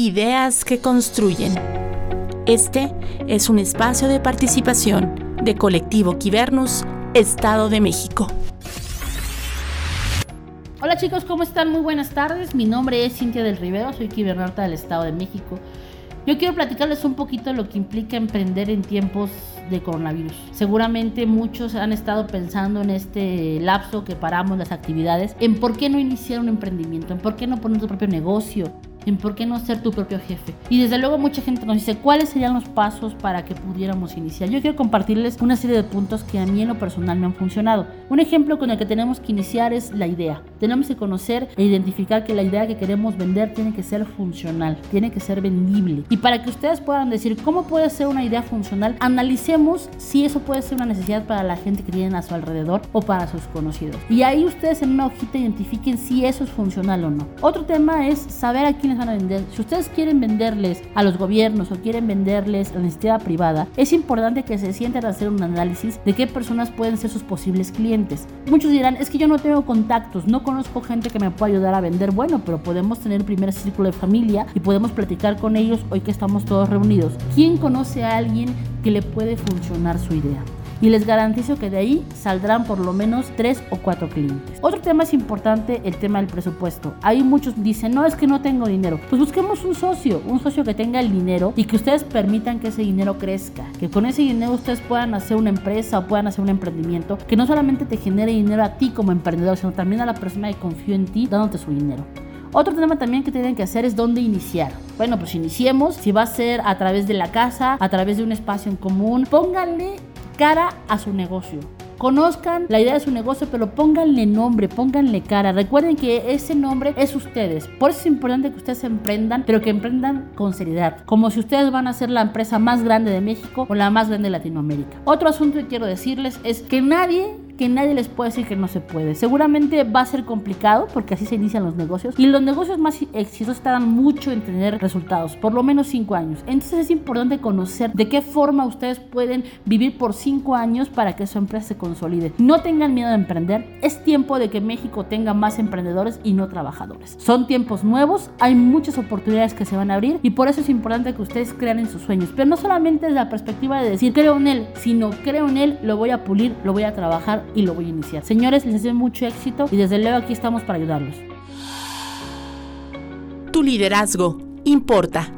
Ideas que construyen. Este es un espacio de participación de Colectivo Quibernus, Estado de México. Hola chicos, ¿cómo están? Muy buenas tardes. Mi nombre es Cintia del Rivero, soy Quibernauta del Estado de México. Yo quiero platicarles un poquito lo que implica emprender en tiempos de coronavirus. Seguramente muchos han estado pensando en este lapso que paramos las actividades, en por qué no iniciar un emprendimiento, en por qué no poner tu propio negocio, en por qué no ser tu propio jefe. Y desde luego mucha gente nos dice cuáles serían los pasos para que pudiéramos iniciar. Yo quiero compartirles una serie de puntos que a mí en lo personal me han funcionado. Un ejemplo con el que tenemos que iniciar es la idea. Tenemos que conocer e identificar que la idea que queremos vender tiene que ser funcional, tiene que ser vendible. Y para que ustedes puedan decir cómo puede ser una idea funcional, analicemos si eso puede ser una necesidad para la gente que tienen a su alrededor o para sus conocidos. Y ahí ustedes en una hojita identifiquen si eso es funcional o no. Otro tema es saber a quiénes van a vender. Si ustedes quieren venderles a los gobiernos o quieren venderles a la iniciativa privada, es importante que se sienten a hacer un análisis de qué personas pueden ser sus posibles clientes. Muchos dirán, es que yo no tengo contactos, no conozco gente que me pueda ayudar a vender. Bueno, pero podemos tener primer círculo de familia y podemos platicar con ellos hoy que estamos todos reunidos. ¿Quién conoce a alguien que le puede funcionar su idea? Y les garantizo que de ahí saldrán por lo menos tres o cuatro clientes. Otro tema es importante, el tema del presupuesto. Hay muchos dicen, no es que no tengo dinero. Pues busquemos un socio, un socio que tenga el dinero y que ustedes permitan que ese dinero crezca, que con ese dinero ustedes puedan hacer una empresa o puedan hacer un emprendimiento que no solamente te genere dinero a ti como emprendedor, sino también a la persona que confió en ti dándote su dinero. Otro tema también que tienen que hacer es dónde iniciar. Bueno, pues iniciemos. Si va a ser a través de la casa, a través de un espacio en común, pónganle cara a su negocio. Conozcan la idea de su negocio, pero pónganle nombre, pónganle cara. Recuerden que ese nombre es ustedes. Por eso es importante que ustedes emprendan, pero que emprendan con seriedad. Como si ustedes van a ser la empresa más grande de México o la más grande de Latinoamérica. Otro asunto que quiero decirles es que nadie que nadie les puede decir que no se puede. Seguramente va a ser complicado porque así se inician los negocios y los negocios más exitosos tardan mucho en tener resultados, por lo menos 5 años. Entonces es importante conocer de qué forma ustedes pueden vivir por 5 años para que su empresa se consolide. No tengan miedo de emprender, es tiempo de que México tenga más emprendedores y no trabajadores. Son tiempos nuevos, hay muchas oportunidades que se van a abrir y por eso es importante que ustedes crean en sus sueños, pero no solamente desde la perspectiva de decir creo en él, sino creo en él, lo voy a pulir, lo voy a trabajar y lo voy a iniciar. Señores, les deseo mucho éxito y desde luego aquí estamos para ayudarlos. Tu liderazgo importa.